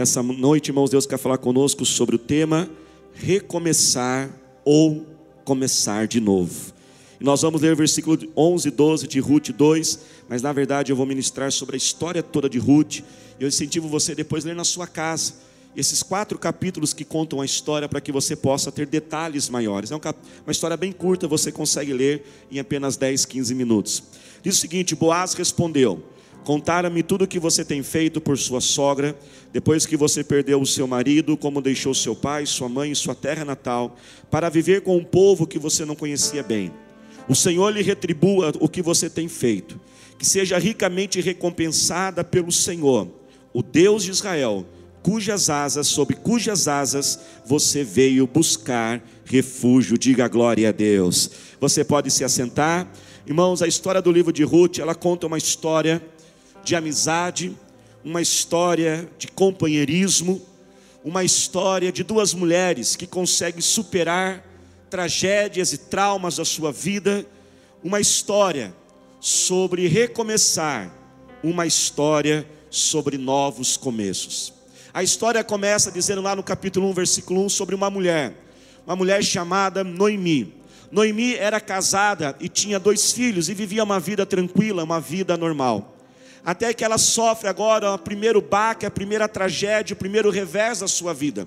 Nessa noite, irmãos, Deus quer falar conosco sobre o tema recomeçar ou começar de novo. E nós vamos ler o versículo 11 e 12 de Ruth 2, mas na verdade eu vou ministrar sobre a história toda de Ruth. Eu incentivo você depois a ler na sua casa esses quatro capítulos que contam a história para que você possa ter detalhes maiores. É uma história bem curta, você consegue ler em apenas 10, 15 minutos. Diz o seguinte: Boaz respondeu: Contaram-me tudo o que você tem feito por sua sogra, depois que você perdeu o seu marido, como deixou seu pai, sua mãe e sua terra natal, para viver com um povo que você não conhecia bem. O Senhor lhe retribua o que você tem feito, que seja ricamente recompensada pelo Senhor, o Deus de Israel, cujas asas, sob cujas asas você veio buscar refúgio. Diga glória a Deus. Você pode se assentar. Irmãos, a história do livro de Ruth, ela conta uma história de amizade, uma história de companheirismo, uma história de duas mulheres que conseguem superar tragédias e traumas da sua vida, uma história sobre recomeçar, uma história sobre novos começos. A história começa dizendo lá no capítulo 1, versículo 1, sobre uma mulher, uma mulher chamada Noemi. Noemi era casada e tinha dois filhos e vivia uma vida tranquila, uma vida normal. Até que ela sofre agora o primeiro baque, a primeira tragédia, o primeiro revés da sua vida.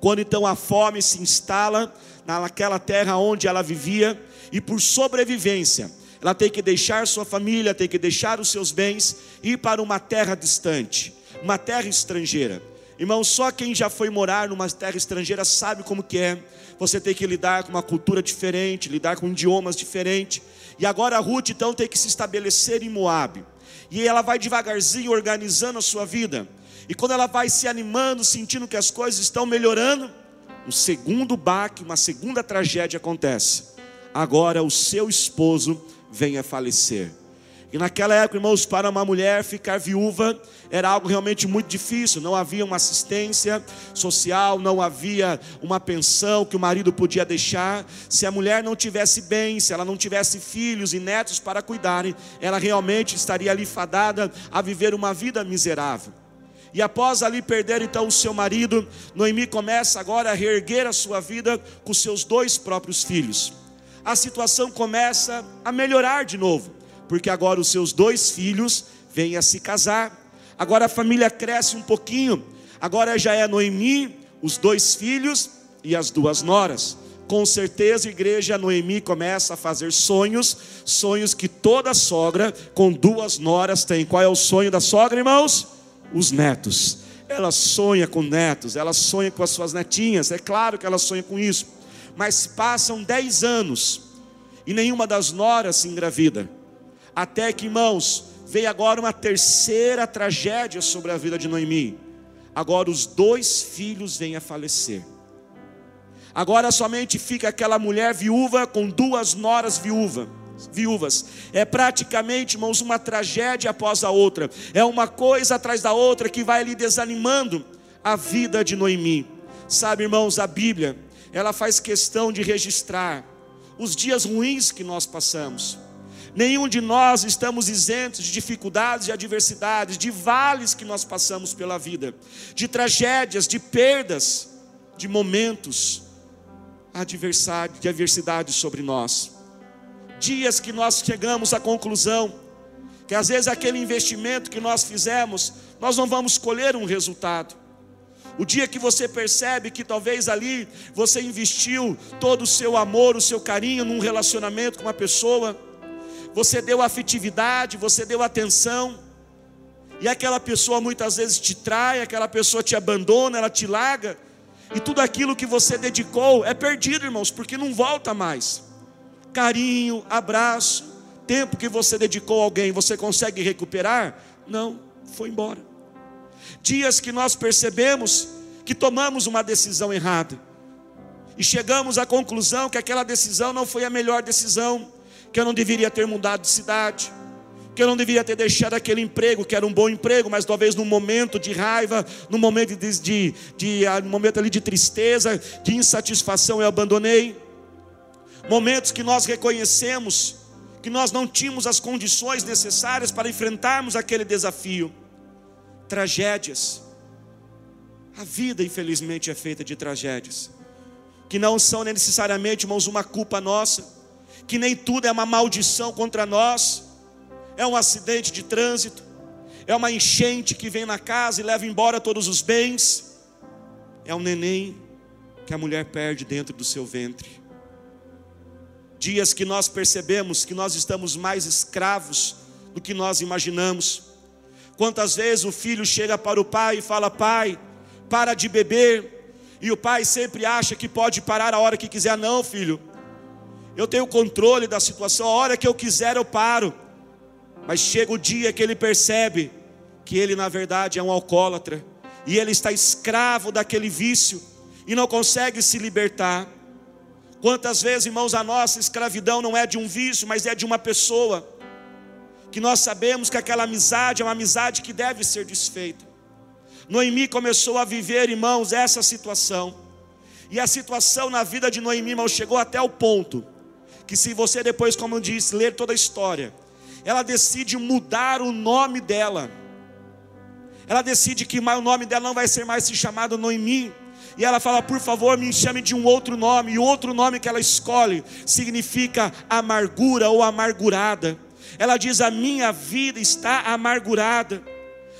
Quando então a fome se instala naquela terra onde ela vivia e por sobrevivência, ela tem que deixar sua família, tem que deixar os seus bens ir para uma terra distante, uma terra estrangeira. Irmão, só quem já foi morar numa terra estrangeira sabe como que é. Você tem que lidar com uma cultura diferente, lidar com idiomas diferentes. E agora Ruth então tem que se estabelecer em Moab. E ela vai devagarzinho organizando a sua vida. E quando ela vai se animando, sentindo que as coisas estão melhorando, um segundo baque, uma segunda tragédia acontece. Agora o seu esposo vem a falecer. E naquela época, irmãos, para uma mulher ficar viúva era algo realmente muito difícil. Não havia uma assistência social, não havia uma pensão que o marido podia deixar. Se a mulher não tivesse bem, se ela não tivesse filhos e netos para cuidarem, ela realmente estaria ali fadada a viver uma vida miserável. E após ali perder então o seu marido, Noemi começa agora a reerguer a sua vida com seus dois próprios filhos. A situação começa a melhorar de novo porque agora os seus dois filhos vêm a se casar. Agora a família cresce um pouquinho. Agora já é Noemi, os dois filhos e as duas noras. Com certeza, igreja Noemi começa a fazer sonhos, sonhos que toda sogra com duas noras tem. Qual é o sonho da sogra, irmãos? Os netos. Ela sonha com netos, ela sonha com as suas netinhas, é claro que ela sonha com isso. Mas passam dez anos e nenhuma das noras se engravida. Até que, irmãos, veio agora uma terceira tragédia sobre a vida de Noemi. Agora os dois filhos vêm a falecer. Agora somente fica aquela mulher viúva com duas noras viúva, viúvas. É praticamente, irmãos, uma tragédia após a outra. É uma coisa atrás da outra que vai ali desanimando a vida de Noemi. Sabe, irmãos, a Bíblia, ela faz questão de registrar os dias ruins que nós passamos Nenhum de nós estamos isentos de dificuldades, de adversidades, de vales que nós passamos pela vida, de tragédias, de perdas, de momentos adversidade, de adversidade sobre nós. Dias que nós chegamos à conclusão que às vezes aquele investimento que nós fizemos, nós não vamos colher um resultado. O dia que você percebe que talvez ali você investiu todo o seu amor, o seu carinho num relacionamento com uma pessoa, você deu afetividade, você deu atenção, e aquela pessoa muitas vezes te trai, aquela pessoa te abandona, ela te larga, e tudo aquilo que você dedicou é perdido, irmãos, porque não volta mais. Carinho, abraço, tempo que você dedicou a alguém, você consegue recuperar? Não, foi embora. Dias que nós percebemos que tomamos uma decisão errada, e chegamos à conclusão que aquela decisão não foi a melhor decisão, que eu não deveria ter mudado de cidade, que eu não deveria ter deixado aquele emprego, que era um bom emprego, mas talvez num momento de raiva, num momento de, de, de ah, momento ali de tristeza, de insatisfação, eu abandonei. Momentos que nós reconhecemos que nós não tínhamos as condições necessárias para enfrentarmos aquele desafio. Tragédias. A vida, infelizmente, é feita de tragédias, que não são necessariamente, irmãos, uma culpa nossa, que nem tudo é uma maldição contra nós, é um acidente de trânsito, é uma enchente que vem na casa e leva embora todos os bens, é um neném que a mulher perde dentro do seu ventre. Dias que nós percebemos que nós estamos mais escravos do que nós imaginamos. Quantas vezes o filho chega para o pai e fala: Pai, para de beber, e o pai sempre acha que pode parar a hora que quiser. Não, filho, eu tenho controle da situação, a hora que eu quiser eu paro. Mas chega o dia que ele percebe que ele, na verdade, é um alcoólatra, e ele está escravo daquele vício, e não consegue se libertar. Quantas vezes, irmãos, a nossa escravidão não é de um vício, mas é de uma pessoa, que nós sabemos que aquela amizade é uma amizade que deve ser desfeita. Noemi começou a viver, irmãos, essa situação. E a situação na vida de Noemi, irmãos, chegou até o ponto que se você depois, como eu disse, ler toda a história, ela decide mudar o nome dela. Ela decide que o nome dela não vai ser mais se chamado Noemi. E ela fala, por favor, me chame de um outro nome. E o outro nome que ela escolhe significa amargura ou amargurada. Ela diz: A minha vida está amargurada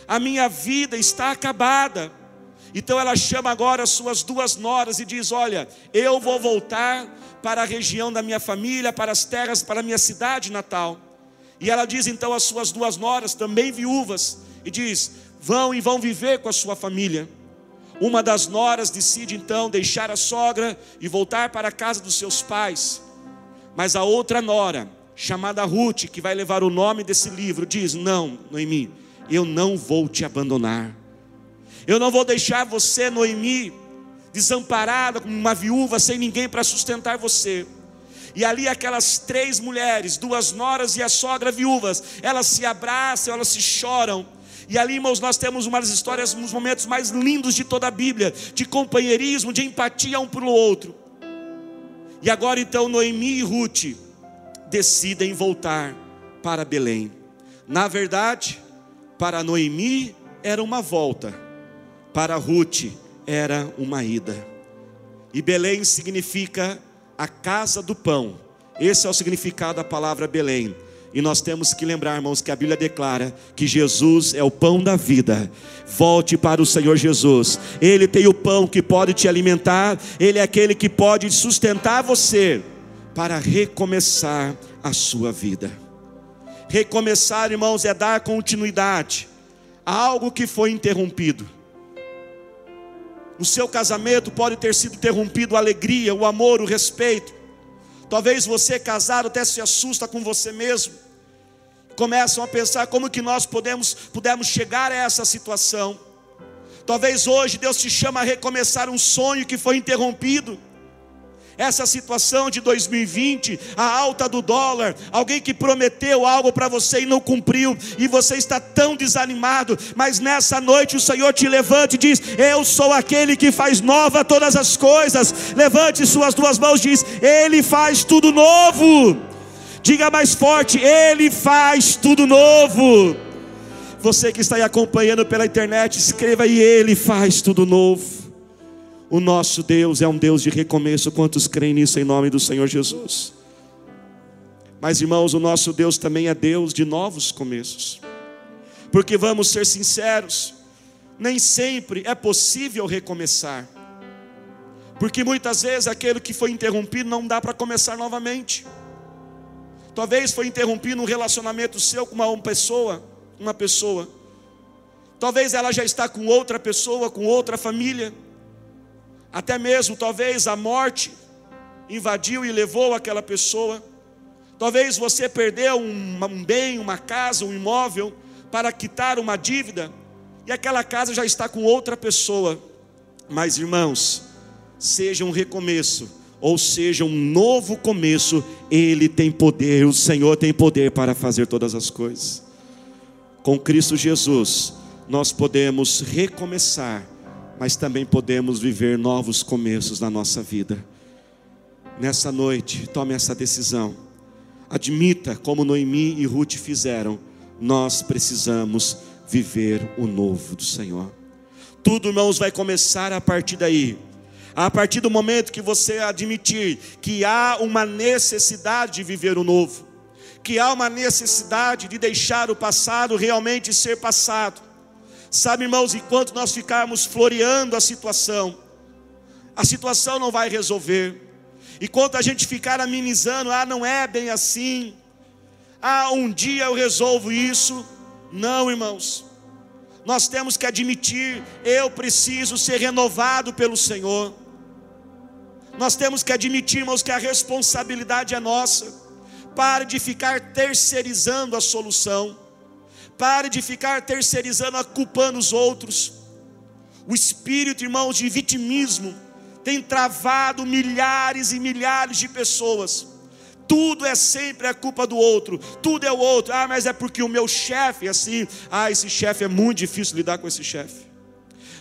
a minha vida está acabada. Então ela chama agora as suas duas noras e diz: Olha, eu vou voltar para a região da minha família, para as terras, para a minha cidade natal. E ela diz então às suas duas noras, também viúvas, e diz: Vão e vão viver com a sua família. Uma das noras decide então deixar a sogra e voltar para a casa dos seus pais. Mas a outra nora, chamada Ruth, que vai levar o nome desse livro, diz: Não, Noemi eu não vou te abandonar. Eu não vou deixar você, Noemi, desamparada como uma viúva sem ninguém para sustentar você. E ali aquelas três mulheres, duas noras e a sogra viúvas, elas se abraçam, elas se choram. E ali, irmãos, nós temos uma das histórias, uns momentos mais lindos de toda a Bíblia, de companheirismo, de empatia um para o outro. E agora então Noemi e Ruth decidem voltar para Belém. Na verdade, para Noemi era uma volta, para Ruth era uma ida. E Belém significa a casa do pão. Esse é o significado da palavra Belém. E nós temos que lembrar, irmãos, que a Bíblia declara que Jesus é o pão da vida. Volte para o Senhor Jesus. Ele tem o pão que pode te alimentar, ele é aquele que pode sustentar você para recomeçar a sua vida. Recomeçar, irmãos, é dar continuidade a algo que foi interrompido. O seu casamento pode ter sido interrompido a alegria, o amor, o respeito. Talvez você casado até se assusta com você mesmo. Começam a pensar como que nós podemos, pudemos chegar a essa situação. Talvez hoje Deus te chama a recomeçar um sonho que foi interrompido essa situação de 2020, a alta do dólar, alguém que prometeu algo para você e não cumpriu, e você está tão desanimado, mas nessa noite o Senhor te levanta e diz: Eu sou aquele que faz nova todas as coisas. Levante suas duas mãos e diz: Ele faz tudo novo. Diga mais forte: Ele faz tudo novo. Você que está aí acompanhando pela internet, escreva aí: Ele faz tudo novo. O nosso Deus é um Deus de recomeço. Quantos creem nisso em nome do Senhor Jesus? Mas irmãos, o nosso Deus também é Deus de novos começos. Porque vamos ser sinceros, nem sempre é possível recomeçar. Porque muitas vezes aquele que foi interrompido não dá para começar novamente. Talvez foi interrompido um relacionamento seu com uma pessoa, uma pessoa. Talvez ela já está com outra pessoa, com outra família. Até mesmo, talvez, a morte invadiu e levou aquela pessoa. Talvez você perdeu um, um bem, uma casa, um imóvel para quitar uma dívida e aquela casa já está com outra pessoa. Mas, irmãos, seja um recomeço ou seja um novo começo, Ele tem poder, o Senhor tem poder para fazer todas as coisas. Com Cristo Jesus, nós podemos recomeçar mas também podemos viver novos começos na nossa vida. Nessa noite, tome essa decisão. Admita, como Noemi e Ruth fizeram, nós precisamos viver o novo do Senhor. Tudo, irmãos, vai começar a partir daí. A partir do momento que você admitir que há uma necessidade de viver o novo, que há uma necessidade de deixar o passado realmente ser passado. Sabe, irmãos, enquanto nós ficarmos floreando a situação, a situação não vai resolver. Enquanto a gente ficar amenizando, ah, não é bem assim, ah, um dia eu resolvo isso. Não, irmãos. Nós temos que admitir, eu preciso ser renovado pelo Senhor. Nós temos que admitir, irmãos, que a responsabilidade é nossa. Pare de ficar terceirizando a solução. Pare de ficar terceirizando, culpando os outros. O espírito, irmãos, de vitimismo tem travado milhares e milhares de pessoas. Tudo é sempre a culpa do outro, tudo é o outro. Ah, mas é porque o meu chefe é assim. Ah, esse chefe é muito difícil lidar com esse chefe.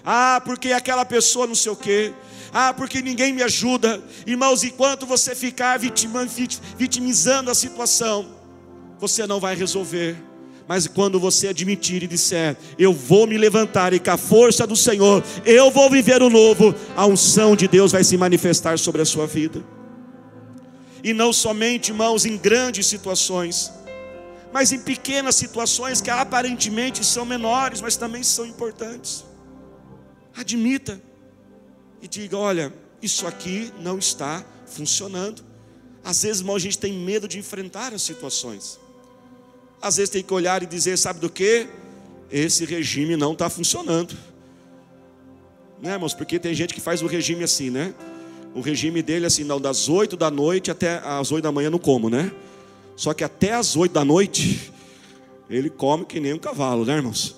Ah, porque aquela pessoa não sei o quê. Ah, porque ninguém me ajuda. Irmãos, enquanto você ficar vitimizando a situação, você não vai resolver. Mas quando você admitir e disser, eu vou me levantar e com a força do Senhor, eu vou viver o novo, a unção de Deus vai se manifestar sobre a sua vida. E não somente, irmãos, em grandes situações, mas em pequenas situações que aparentemente são menores, mas também são importantes. Admita e diga: olha, isso aqui não está funcionando. Às vezes, irmão, a gente tem medo de enfrentar as situações. Às vezes tem que olhar e dizer: sabe do que? Esse regime não está funcionando. Né, irmãos? Porque tem gente que faz o regime assim, né? o regime dele é assim, não, das 8 da noite até as 8 da manhã não como, né? Só que até as 8 da noite, ele come que nem um cavalo, né, irmãos?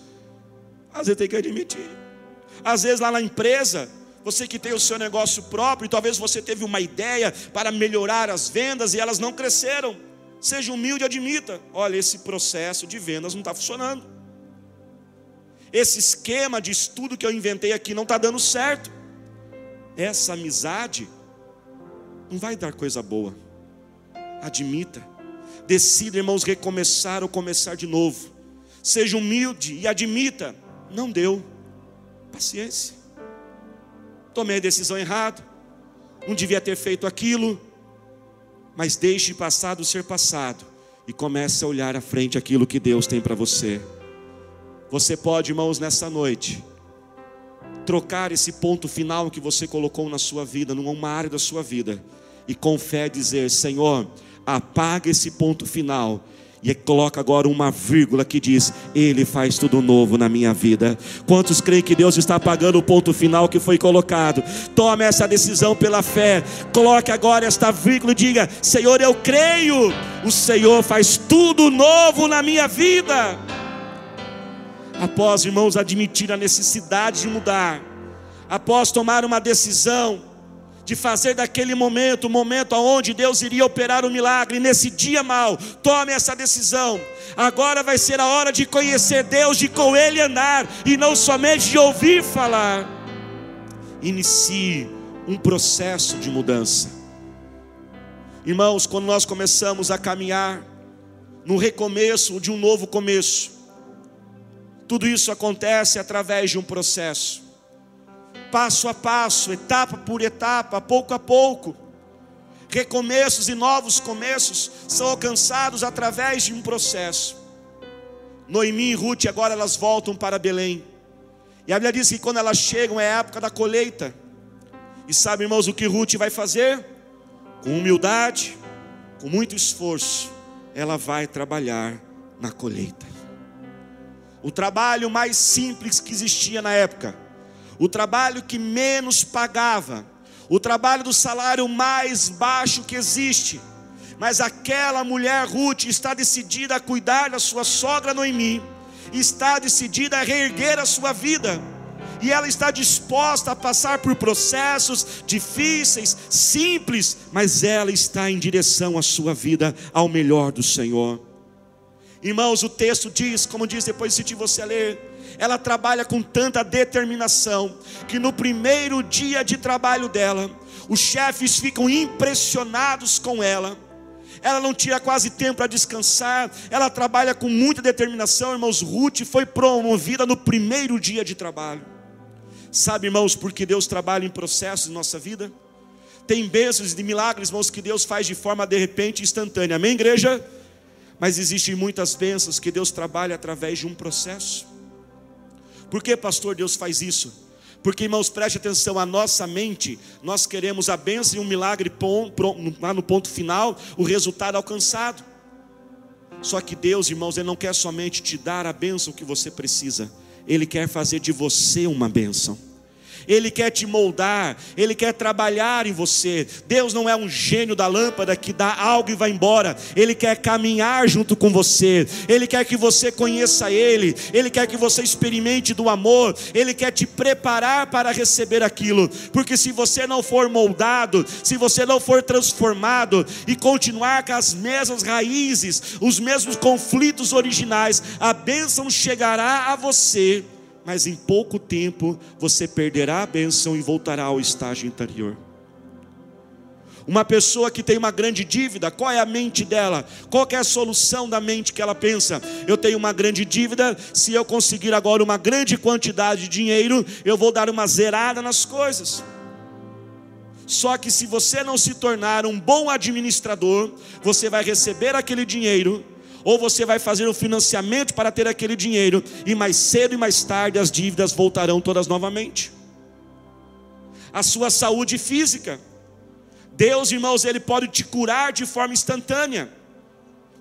Às vezes tem que admitir. Às vezes lá na empresa, você que tem o seu negócio próprio, talvez você teve uma ideia para melhorar as vendas e elas não cresceram. Seja humilde e admita: olha, esse processo de vendas não está funcionando. Esse esquema de estudo que eu inventei aqui não está dando certo essa amizade não vai dar coisa boa. Admita. Decida, irmãos, recomeçar ou começar de novo. Seja humilde e admita. Não deu. Paciência. Tomei a decisão errada. Não devia ter feito aquilo. Mas deixe passado ser passado. E comece a olhar à frente aquilo que Deus tem para você. Você pode, irmãos, nessa noite trocar esse ponto final que você colocou na sua vida, numa área da sua vida, e com fé dizer: Senhor, apaga esse ponto final e coloca agora uma vírgula que diz: Ele faz tudo novo na minha vida. Quantos creem que Deus está apagando o ponto final que foi colocado? Tome essa decisão pela fé. Coloque agora esta vírgula e diga: Senhor, eu creio. O Senhor faz tudo novo na minha vida após, irmãos, admitir a necessidade de mudar, após tomar uma decisão de fazer daquele momento o momento onde Deus iria operar o um milagre, nesse dia mal, tome essa decisão. Agora vai ser a hora de conhecer Deus, de com Ele andar, e não somente de ouvir falar. Inicie um processo de mudança. Irmãos, quando nós começamos a caminhar no recomeço de um novo começo, tudo isso acontece através de um processo, passo a passo, etapa por etapa, pouco a pouco. Recomeços e novos começos são alcançados através de um processo. Noemi e Ruth agora elas voltam para Belém. E a Bíblia diz que quando elas chegam é a época da colheita. E sabe, irmãos, o que Ruth vai fazer? Com humildade, com muito esforço, ela vai trabalhar na colheita o trabalho mais simples que existia na época, o trabalho que menos pagava, o trabalho do salário mais baixo que existe. Mas aquela mulher Ruth está decidida a cuidar da sua sogra Noemi, está decidida a reerguer a sua vida, e ela está disposta a passar por processos difíceis, simples, mas ela está em direção à sua vida, ao melhor do Senhor. Irmãos, o texto diz, como diz depois de você ler, ela trabalha com tanta determinação que no primeiro dia de trabalho dela, os chefes ficam impressionados com ela. Ela não tira quase tempo para descansar, ela trabalha com muita determinação, irmãos. Ruth foi promovida no primeiro dia de trabalho. Sabe, irmãos, porque Deus trabalha em processos em nossa vida? Tem bênçãos e milagres, irmãos, que Deus faz de forma de repente instantânea. Amém, igreja? Mas existem muitas bênçãos que Deus trabalha através de um processo. Por que, pastor, Deus faz isso? Porque, irmãos, preste atenção, a nossa mente, nós queremos a bênção e um milagre lá no ponto final, o resultado alcançado. Só que Deus, irmãos, Ele não quer somente te dar a bênção que você precisa, Ele quer fazer de você uma bênção. Ele quer te moldar, Ele quer trabalhar em você. Deus não é um gênio da lâmpada que dá algo e vai embora. Ele quer caminhar junto com você. Ele quer que você conheça Ele. Ele quer que você experimente do amor. Ele quer te preparar para receber aquilo. Porque se você não for moldado, se você não for transformado e continuar com as mesmas raízes, os mesmos conflitos originais, a bênção chegará a você mas em pouco tempo você perderá a bênção e voltará ao estágio anterior. Uma pessoa que tem uma grande dívida, qual é a mente dela? Qual é a solução da mente que ela pensa? Eu tenho uma grande dívida, se eu conseguir agora uma grande quantidade de dinheiro, eu vou dar uma zerada nas coisas. Só que se você não se tornar um bom administrador, você vai receber aquele dinheiro ou você vai fazer o financiamento para ter aquele dinheiro, e mais cedo e mais tarde as dívidas voltarão todas novamente. A sua saúde física, Deus, irmãos, Ele pode te curar de forma instantânea,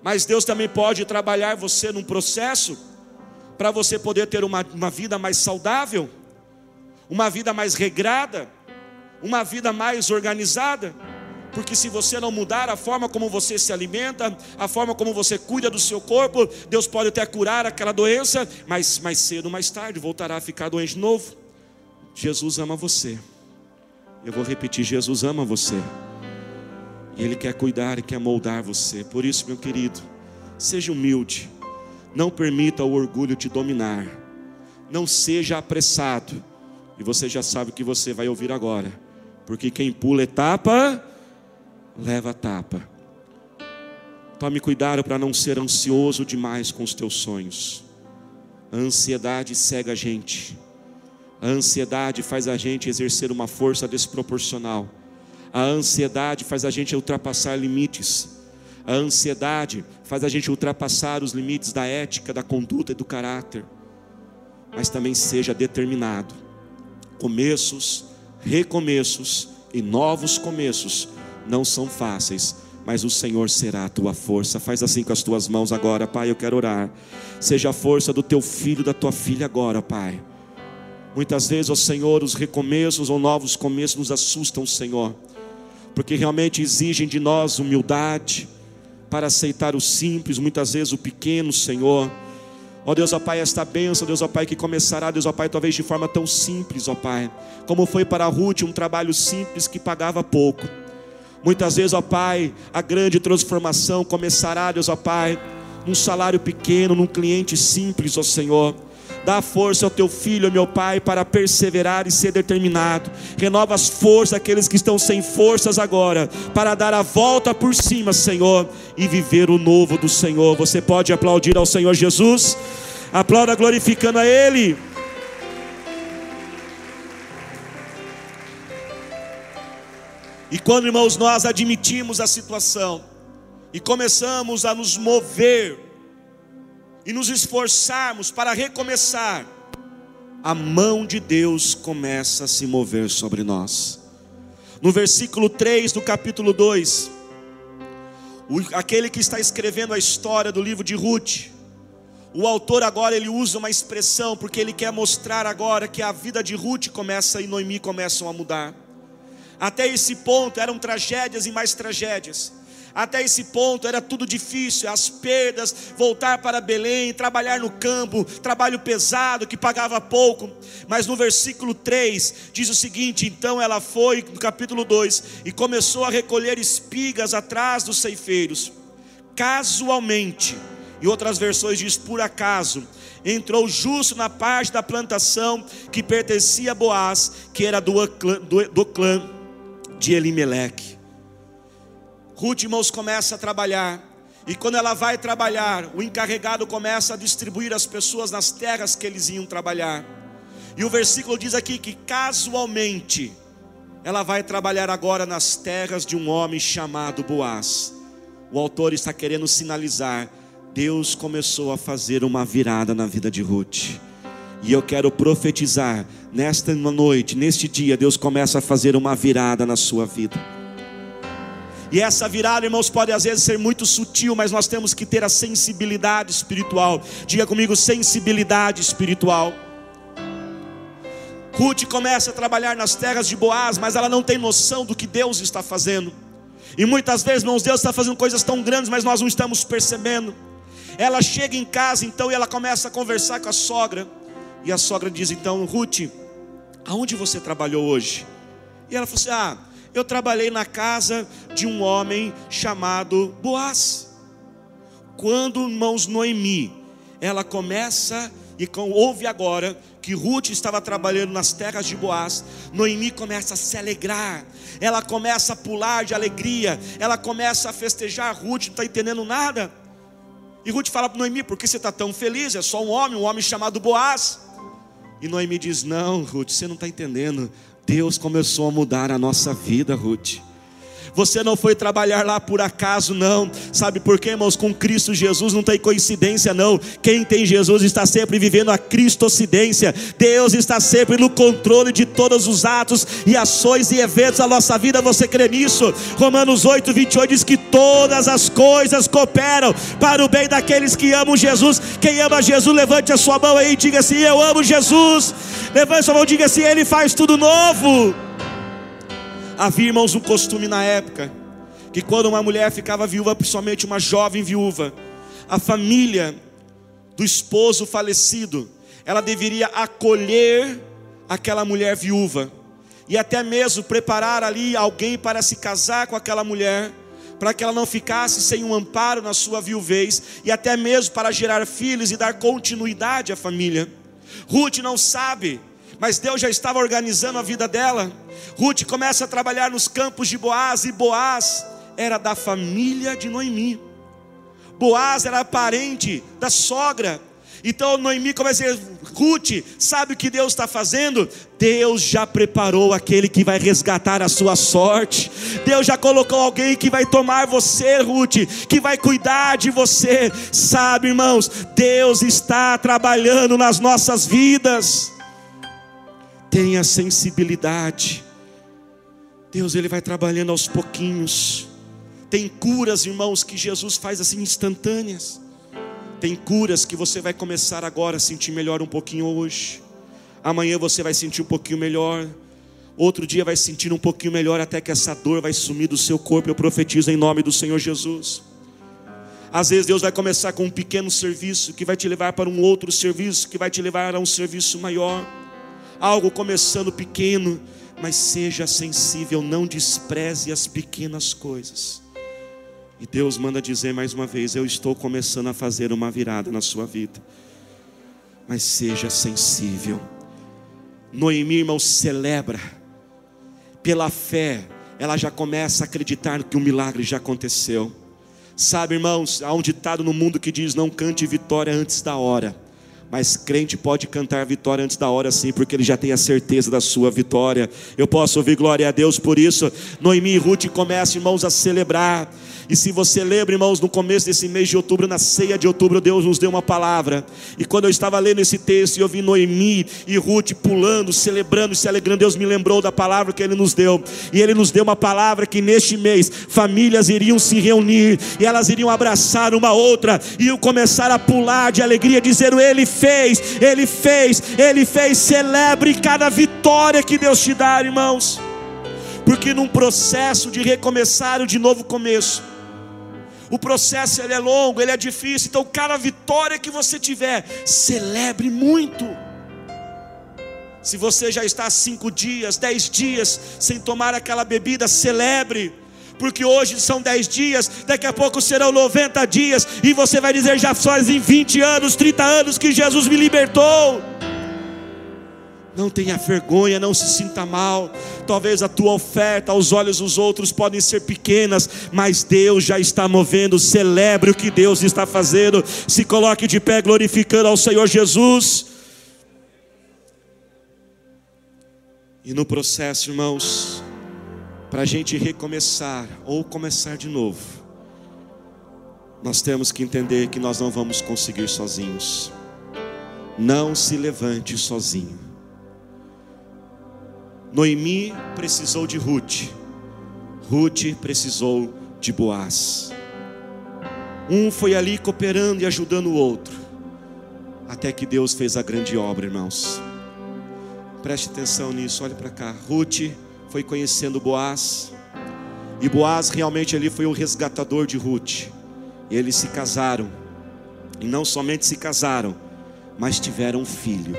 mas Deus também pode trabalhar você num processo para você poder ter uma, uma vida mais saudável, uma vida mais regrada, uma vida mais organizada porque se você não mudar a forma como você se alimenta, a forma como você cuida do seu corpo, Deus pode até curar aquela doença, mas mais cedo ou mais tarde voltará a ficar doente de novo. Jesus ama você. Eu vou repetir: Jesus ama você. E Ele quer cuidar e quer moldar você. Por isso, meu querido, seja humilde. Não permita o orgulho te dominar. Não seja apressado. E você já sabe o que você vai ouvir agora. Porque quem pula etapa leva a tapa. Tome cuidado para não ser ansioso demais com os teus sonhos. A ansiedade cega a gente. A ansiedade faz a gente exercer uma força desproporcional. A ansiedade faz a gente ultrapassar limites. A ansiedade faz a gente ultrapassar os limites da ética, da conduta e do caráter. Mas também seja determinado. Começos, recomeços e novos começos não são fáceis, mas o Senhor será a tua força. Faz assim com as tuas mãos agora, Pai. Eu quero orar. Seja a força do teu filho, da tua filha agora, Pai. Muitas vezes, ó Senhor, os recomeços ou novos começos nos assustam, Senhor, porque realmente exigem de nós humildade para aceitar o simples, muitas vezes o pequeno, Senhor. Ó Deus, ó Pai, esta bênção, Deus, ó Pai, que começará, Deus, ó Pai, talvez de forma tão simples, ó Pai, como foi para Ruth um trabalho simples que pagava pouco Muitas vezes, ó Pai, a grande transformação começará, Deus, ó Pai, num salário pequeno, num cliente simples, ó Senhor. Dá força ao teu filho, meu Pai, para perseverar e ser determinado. Renova as forças daqueles que estão sem forças agora, para dar a volta por cima, Senhor, e viver o novo do Senhor. Você pode aplaudir ao Senhor Jesus? Aplauda glorificando a Ele. E quando, irmãos, nós admitimos a situação e começamos a nos mover e nos esforçarmos para recomeçar, a mão de Deus começa a se mover sobre nós. No versículo 3 do capítulo 2, aquele que está escrevendo a história do livro de Ruth, o autor agora ele usa uma expressão porque ele quer mostrar agora que a vida de Ruth começa e Noemi começam a mudar. Até esse ponto eram tragédias e mais tragédias. Até esse ponto era tudo difícil, as perdas, voltar para Belém, trabalhar no campo, trabalho pesado que pagava pouco. Mas no versículo 3 diz o seguinte: então ela foi, no capítulo 2, e começou a recolher espigas atrás dos ceifeiros. Casualmente, e outras versões diz por acaso, entrou justo na parte da plantação que pertencia a Boaz, que era do clã, do, do clã de Elimeleque. Ruth, irmãos, começa a trabalhar. E quando ela vai trabalhar, o encarregado começa a distribuir as pessoas nas terras que eles iam trabalhar. E o versículo diz aqui que casualmente ela vai trabalhar agora nas terras de um homem chamado Boaz. O autor está querendo sinalizar: Deus começou a fazer uma virada na vida de Ruth. E eu quero profetizar nesta noite, neste dia, Deus começa a fazer uma virada na sua vida. E essa virada, irmãos, pode às vezes ser muito sutil, mas nós temos que ter a sensibilidade espiritual. Diga comigo, sensibilidade espiritual. Ruth começa a trabalhar nas terras de Boaz, mas ela não tem noção do que Deus está fazendo. E muitas vezes, irmãos, Deus está fazendo coisas tão grandes, mas nós não estamos percebendo. Ela chega em casa então e ela começa a conversar com a sogra. E a sogra diz então: Ruth, aonde você trabalhou hoje? E ela falou assim: Ah, eu trabalhei na casa de um homem chamado Boaz. Quando, irmãos, Noemi, ela começa e ouve agora que Ruth estava trabalhando nas terras de Boaz, Noemi começa a se alegrar, ela começa a pular de alegria, ela começa a festejar. Ruth não está entendendo nada. E Ruth fala para Noemi: por que você está tão feliz? É só um homem, um homem chamado Boaz. E Noemi diz: Não, Ruth, você não está entendendo. Deus começou a mudar a nossa vida, Ruth. Você não foi trabalhar lá por acaso, não. Sabe por quê, irmãos? Com Cristo Jesus não tem coincidência, não. Quem tem Jesus está sempre vivendo a cristocidência. Deus está sempre no controle de todos os atos e ações e eventos da nossa vida. Você crê nisso? Romanos 8, 28 diz que todas as coisas cooperam para o bem daqueles que amam Jesus. Quem ama Jesus, levante a sua mão aí e diga assim: Eu amo Jesus. Levante a sua mão e diga assim: Ele faz tudo novo. Havia, irmãos, um costume na época que quando uma mulher ficava viúva, principalmente uma jovem viúva, a família do esposo falecido, ela deveria acolher aquela mulher viúva e até mesmo preparar ali alguém para se casar com aquela mulher, para que ela não ficasse sem um amparo na sua viuvez e até mesmo para gerar filhos e dar continuidade à família. Ruth não sabe mas Deus já estava organizando a vida dela. Ruth começa a trabalhar nos campos de Boaz, e Boaz era da família de Noemi. Boaz era parente da sogra. Então Noemi começa a dizer: Ruth, sabe o que Deus está fazendo? Deus já preparou aquele que vai resgatar a sua sorte. Deus já colocou alguém que vai tomar você, Ruth, que vai cuidar de você. Sabe, irmãos, Deus está trabalhando nas nossas vidas tenha sensibilidade. Deus, Ele vai trabalhando aos pouquinhos. Tem curas, irmãos, que Jesus faz assim instantâneas. Tem curas que você vai começar agora a sentir melhor um pouquinho hoje. Amanhã você vai sentir um pouquinho melhor. Outro dia vai sentir um pouquinho melhor até que essa dor vai sumir do seu corpo. Eu profetizo em nome do Senhor Jesus. Às vezes Deus vai começar com um pequeno serviço que vai te levar para um outro serviço, que vai te levar a um serviço maior algo começando pequeno, mas seja sensível, não despreze as pequenas coisas. E Deus manda dizer mais uma vez: Eu estou começando a fazer uma virada na sua vida, mas seja sensível. Noemi, irmão, celebra, pela fé, ela já começa a acreditar que o milagre já aconteceu. Sabe, irmãos, há um ditado no mundo que diz: Não cante vitória antes da hora. Mas crente pode cantar vitória antes da hora, sim, porque ele já tem a certeza da sua vitória. Eu posso ouvir glória a Deus por isso. Noemi e Ruth começam, irmãos, a celebrar. E se você lembra, irmãos, no começo desse mês de outubro, na ceia de outubro, Deus nos deu uma palavra. E quando eu estava lendo esse texto e eu vi Noemi e Ruth pulando, celebrando e se alegrando, Deus me lembrou da palavra que Ele nos deu. E Ele nos deu uma palavra que neste mês famílias iriam se reunir e elas iriam abraçar uma outra e começar a pular de alegria, dizendo: Ele fez, Ele fez, Ele fez. Celebre cada vitória que Deus te dá, irmãos. Porque num processo de recomeçar, de novo começo, o processo ele é longo, ele é difícil. Então, cada vitória que você tiver, celebre muito. Se você já está cinco dias, dez dias sem tomar aquela bebida, celebre. Porque hoje são dez dias, daqui a pouco serão 90 dias, e você vai dizer: já fazem 20 anos, 30 anos que Jesus me libertou. Não tenha vergonha, não se sinta mal. Talvez a tua oferta aos olhos dos outros podem ser pequenas, mas Deus já está movendo. Celebre o que Deus está fazendo. Se coloque de pé glorificando ao Senhor Jesus. E no processo, irmãos, para a gente recomeçar ou começar de novo, nós temos que entender que nós não vamos conseguir sozinhos. Não se levante sozinho. Noemi precisou de Ruth, Ruth precisou de Boaz. Um foi ali cooperando e ajudando o outro, até que Deus fez a grande obra, irmãos. Preste atenção nisso, olhe para cá. Ruth foi conhecendo Boaz, e Boaz realmente ali foi o resgatador de Ruth. E eles se casaram, e não somente se casaram, mas tiveram um filho.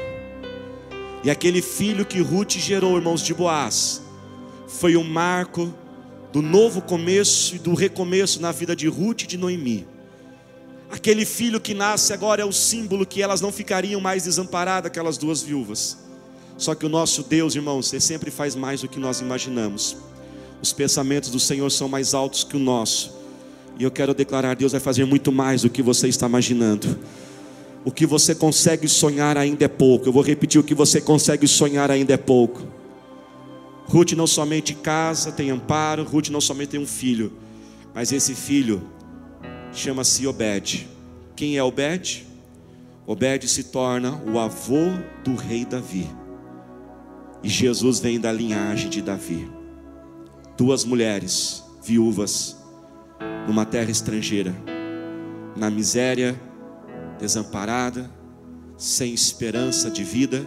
E aquele filho que Ruth gerou, irmãos de Boaz, foi um marco do novo começo e do recomeço na vida de Ruth e de Noemi. Aquele filho que nasce agora é o símbolo que elas não ficariam mais desamparadas, aquelas duas viúvas. Só que o nosso Deus, irmãos, ele sempre faz mais do que nós imaginamos. Os pensamentos do Senhor são mais altos que o nosso. E eu quero declarar: Deus vai fazer muito mais do que você está imaginando. O que você consegue sonhar ainda é pouco. Eu vou repetir: o que você consegue sonhar ainda é pouco. Ruth não somente casa, tem amparo, Ruth não somente tem um filho, mas esse filho chama-se Obed. Quem é Obed? Obed se torna o avô do rei Davi. E Jesus vem da linhagem de Davi. Duas mulheres viúvas numa terra estrangeira, na miséria, desamparada, sem esperança de vida,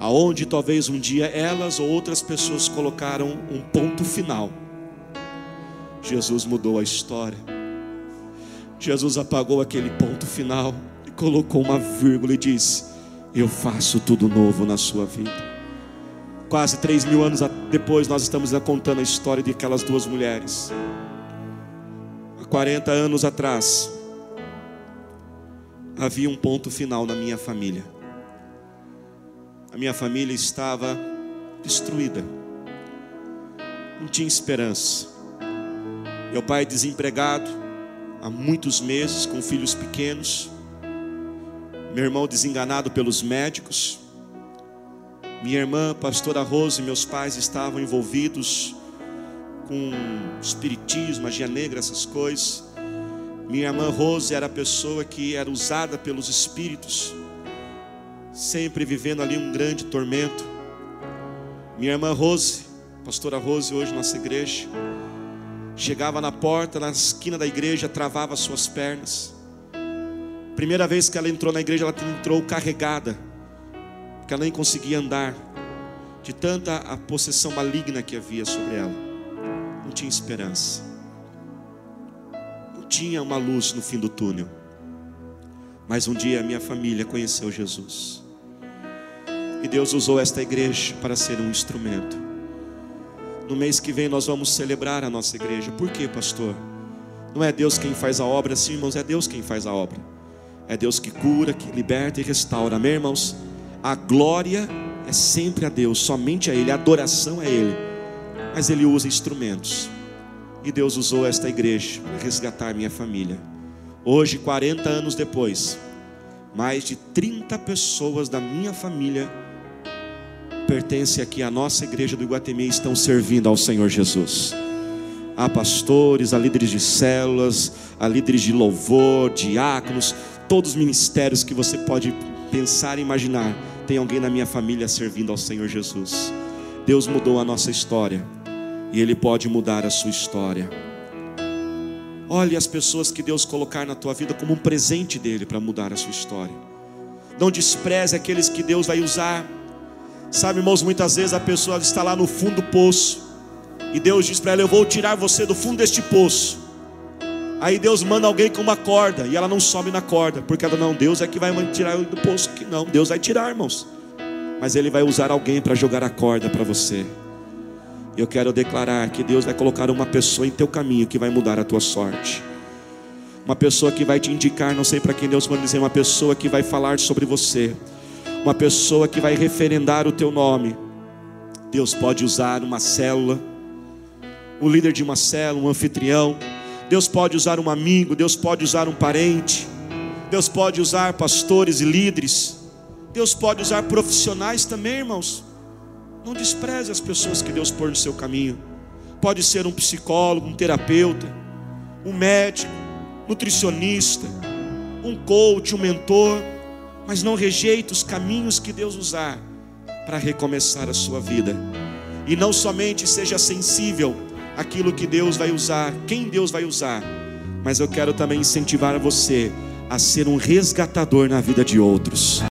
aonde talvez um dia elas ou outras pessoas colocaram um ponto final. Jesus mudou a história. Jesus apagou aquele ponto final e colocou uma vírgula e disse: Eu faço tudo novo na sua vida. Quase três mil anos depois, nós estamos contando a história de aquelas duas mulheres. Há 40 anos atrás, havia um ponto final na minha família. A minha família estava destruída, não tinha esperança. Meu pai desempregado há muitos meses, com filhos pequenos. Meu irmão desenganado pelos médicos. Minha irmã, pastora Rose, meus pais estavam envolvidos com espiritismo, magia negra, essas coisas. Minha irmã Rose era a pessoa que era usada pelos espíritos, sempre vivendo ali um grande tormento. Minha irmã Rose, pastora Rose, hoje nossa igreja, chegava na porta, na esquina da igreja, travava suas pernas. Primeira vez que ela entrou na igreja, ela entrou carregada porque ela nem conseguia andar, de tanta a possessão maligna que havia sobre ela. Não tinha esperança, não tinha uma luz no fim do túnel. Mas um dia a minha família conheceu Jesus, e Deus usou esta igreja para ser um instrumento. No mês que vem nós vamos celebrar a nossa igreja. Por quê, pastor? Não é Deus quem faz a obra, sim, irmãos, é Deus quem faz a obra. É Deus que cura, que liberta e restaura. Amém, irmãos? A glória é sempre a Deus, somente a Ele, a adoração é a Ele. Mas Ele usa instrumentos. E Deus usou esta igreja para resgatar minha família. Hoje, 40 anos depois, mais de 30 pessoas da minha família pertencem aqui à nossa igreja do Iguatemi e estão servindo ao Senhor Jesus. Há pastores, há líderes de células, há líderes de louvor, diáconos, todos os ministérios que você pode pensar e imaginar tem alguém na minha família servindo ao Senhor Jesus. Deus mudou a nossa história e Ele pode mudar a sua história. Olhe as pessoas que Deus colocar na tua vida como um presente dele para mudar a sua história. Não despreze aqueles que Deus vai usar. Sabe, irmãos, muitas vezes a pessoa está lá no fundo do poço e Deus diz para ela: Eu vou tirar você do fundo deste poço. Aí Deus manda alguém com uma corda e ela não sobe na corda, porque ela não, Deus é que vai tirar do poço aqui. Não, Deus vai tirar, irmãos. Mas Ele vai usar alguém para jogar a corda para você. Eu quero declarar que Deus vai colocar uma pessoa em teu caminho que vai mudar a tua sorte. Uma pessoa que vai te indicar, não sei para quem Deus pode dizer, uma pessoa que vai falar sobre você. Uma pessoa que vai referendar o teu nome. Deus pode usar uma célula, o líder de uma célula, um anfitrião Deus pode usar um amigo, Deus pode usar um parente, Deus pode usar pastores e líderes, Deus pode usar profissionais também, irmãos. Não despreze as pessoas que Deus pôr no seu caminho. Pode ser um psicólogo, um terapeuta, um médico, nutricionista, um coach, um mentor, mas não rejeite os caminhos que Deus usar para recomeçar a sua vida. E não somente seja sensível àquilo que Deus vai usar, quem Deus vai usar, mas eu quero também incentivar você a ser um resgatador na vida de outros.